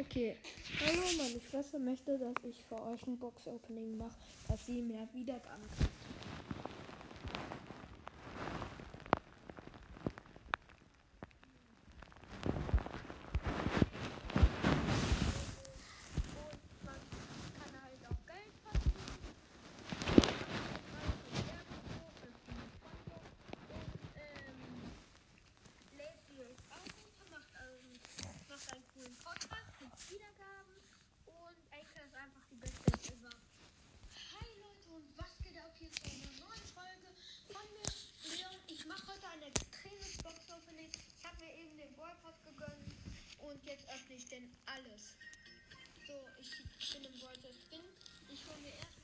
Okay. Hallo, meine Schwester möchte, dass ich für euch ein Box-Opening mache, dass sie mehr Wiedergaben kriegt. Und man kann halt auch Geld verdienen. Und ähm, lädt die euch auf, macht, ähm, macht einen coolen Podcast, kriegt Wiedergaben und Anchor ist einfach die beste App ever. Hi Leute und was geht ab hier zu einer neuen Folge von mir, Leon. Ich mache heute ein extremes Box-Opening. Ich habe mir eben den Boycott gegönnt und jetzt öffne ich denn alles. So, ich bin im Wolter drin. Ich hole mir erstmal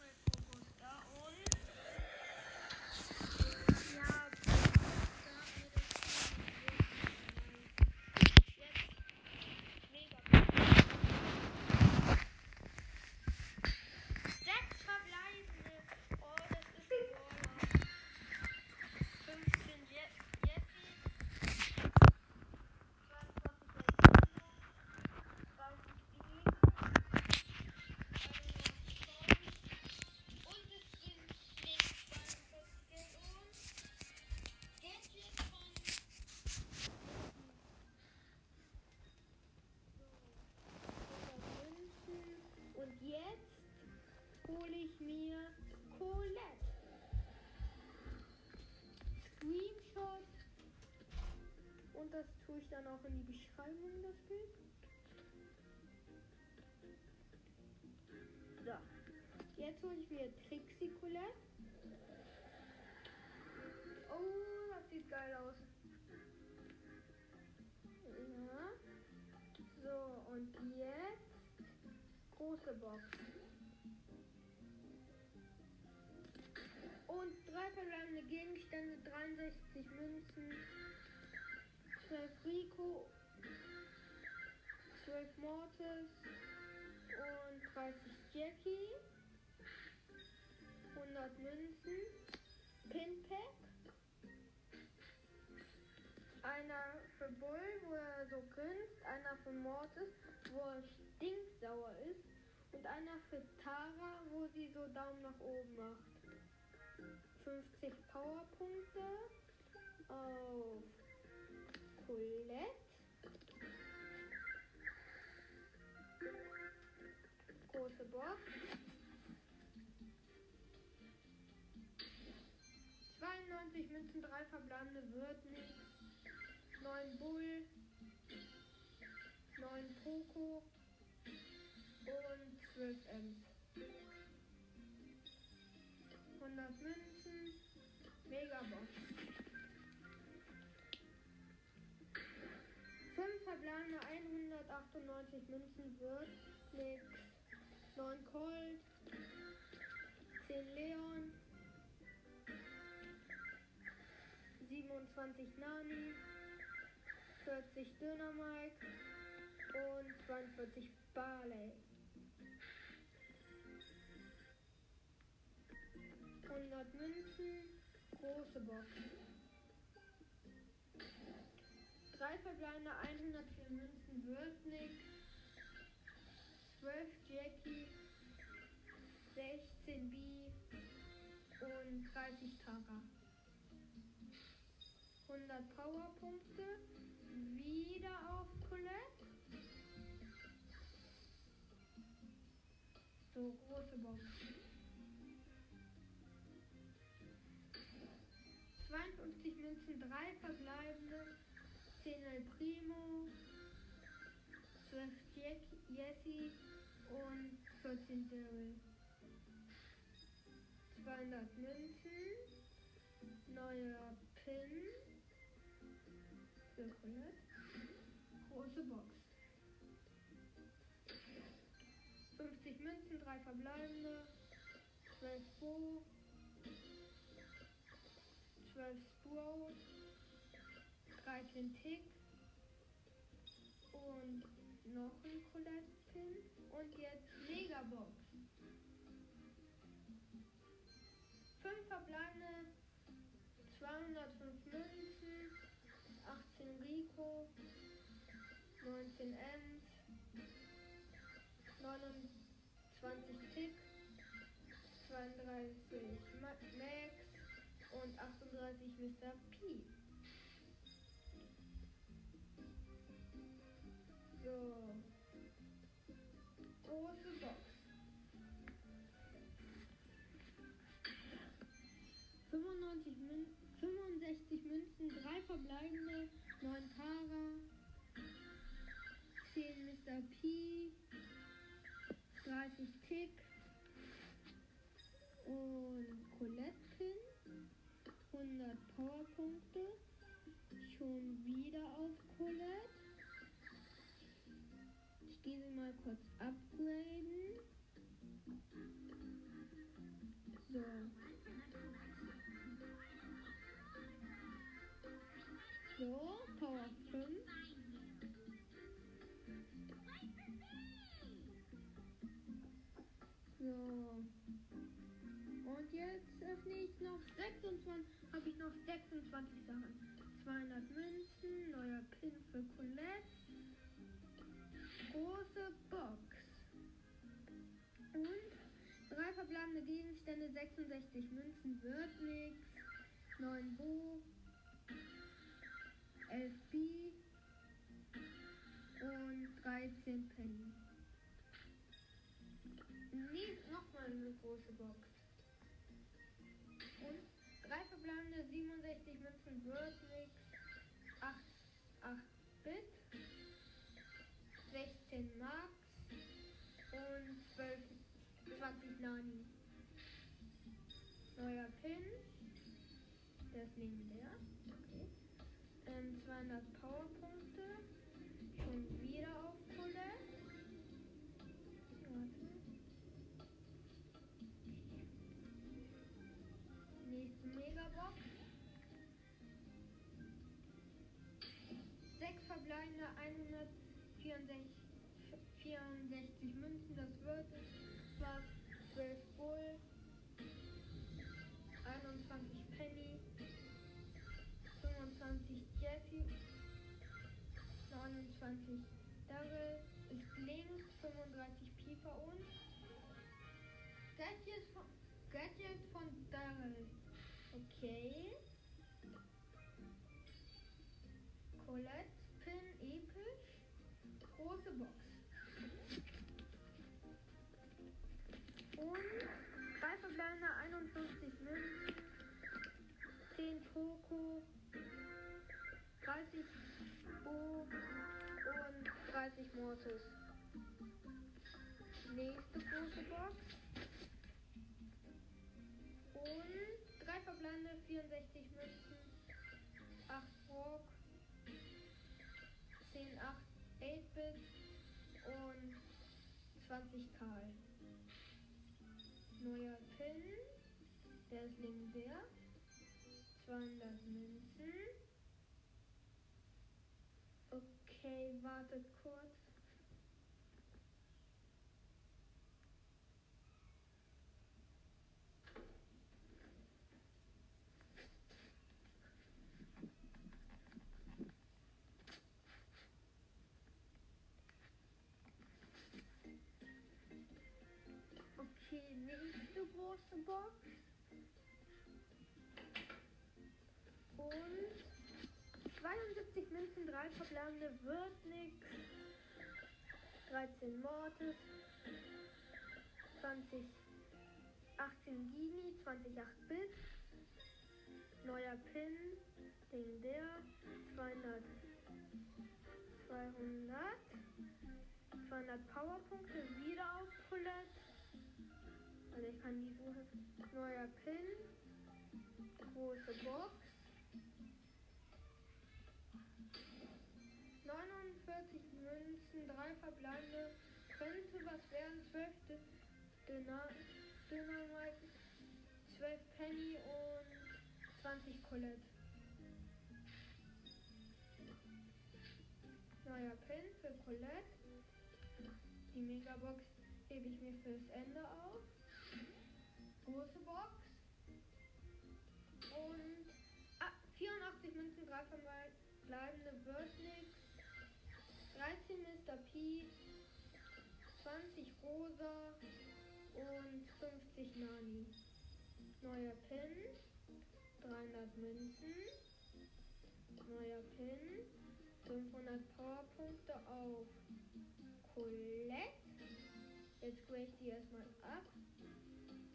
das tue ich dann auch in die Beschreibung, das Bild. So. Jetzt hole ich mir Trixie Colette. Oh, das sieht geil aus. Ja. So, und jetzt große Box. Und drei verbleibende Gegenstände, 63 Münzen, 12 Rico, 12 Mortis und 30 Jackie, 100 Münzen, Pinpack, einer für Bull, wo er so grinst, einer für Mortis, wo er stinksauer ist. Und einer für Tara, wo sie so Daumen nach oben macht. 50 Powerpunkte auf Colette. Große Box. 92 Münzen, 3 verbleibende wird nichts. 9 Bull. 9 Poco. Und 12 Ems. 5 verbleibende 198 Münzen wird nix. 9 Colt. 10 Leon. 27 Nani. 40 Dynamite. Und 42 Barley. 100 Münzen, große Box. 3 verbleibende 104 Münzen wird nix. 12 Jackie, 16 B und 30 Tara. 100 Powerpunkte, wieder auf Colette. So, große Box. 52 Münzen, 3 verbleibende, 10 El Primo, 12 Jack, Jessie und 14 Daryl. 200 Münzen, neuer Pin für Colette, große Box. 50 Münzen, 3 verbleibende, 12 Bo, 12 Sprout, 13 Tick und noch ein Colette-Pin und jetzt Megabox. 5 verbleibende, 205 Münzen, 18 Rico, 19 Ems, 29 Tick, 32 Ma Max und 38 Mr. P. Mün 65 Münzen, 3 verbleibende, 9 Tara, 10 Mr. P, 30 Tick und Colette Pin, 100 Powerpunkte, schon wieder auf Colette. Ich gehe sie mal kurz upgraden. So. So, Power 5. So. Und jetzt öffne ich noch 26, habe ich noch 26 Sachen. 200 Münzen, neuer Pin für Colette, große Box und drei verbleibende Gegenstände, 66 Münzen, wird nix, 9 Bo, 11 B und 13 Penny. Nee, nochmal eine große Box. Und drei verbleibende 67 Münzen wird nix. 8, 8 Bit. 16 Max. Und 12, 20 Nani. Neuer Pin. Der. Okay. Ähm, 200 Powerpunkte. Schon wieder auf. Warte. Nächste Megabox. Sechs verbleibende 164 29 Daryl ist links. 35 Piper und Gadget von, Gadget von Daryl. Okay. Colette Pin episch. Große Box. Und drei verbleibende 51 Münzen. 10 Poco. 30 Mortis. Nächste große Box. Und drei verbleibende 64 Münzen, 8 Rock, 10, 8, 8-Bit und 20 Karl. Neuer Pin, der ist legendär. 200 Münzen. Okay, wartet kurz. Okay, nächste große Box. Und 72 Münzen, 3 verbleibende wird nix. 13 Mortis. 20, 18 Gini, 20 8 Bit. Neuer Pin, Ding der, 200, 200, 200 Powerpunkte, wieder auf Colette. Also ich kann die suchen. Neuer Pin. Große Box. Münzen, 3 verbleibende. Könnte was werden. 12 Döner, Dynamite, 12 Penny und 20 Colette. Neuer Pin für Colette. Die Megabox hebe ich mir fürs Ende auf. Große Box. Und ah, 84 Münzen, 3 verbleibende wird nix. 13 Mr. P. 20 Rosa und 50 Nani. Neuer Pin. 300 Münzen. Neuer Pin. 500 Powerpunkte auf Colette. Jetzt grace ich die erstmal ab.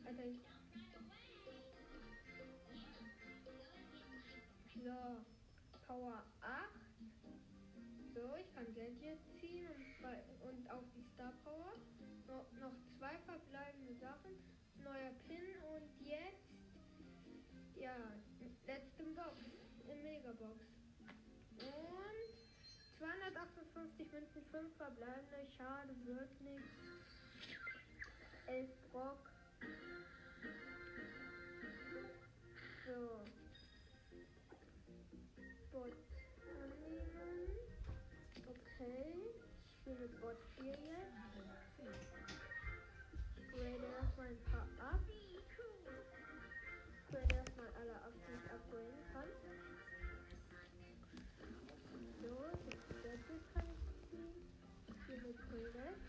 Also ich so, Power 8. Gadget ziehen und, bei, und auch die Star Power. No, noch zwei verbleibende Sachen. Neuer Pin und jetzt, ja, letzte Box, in Megabox. Und 258 Münzen, 5 verbleibende. Schade, wird nichts. 11 Brock. Ich spiele Bot 4 jetzt. Ich grade erstmal ein paar ab. Ich grade erstmal alle ab, die ich upgraden kann. So, das Gadget kann ich ziehen. Hier mit Colette.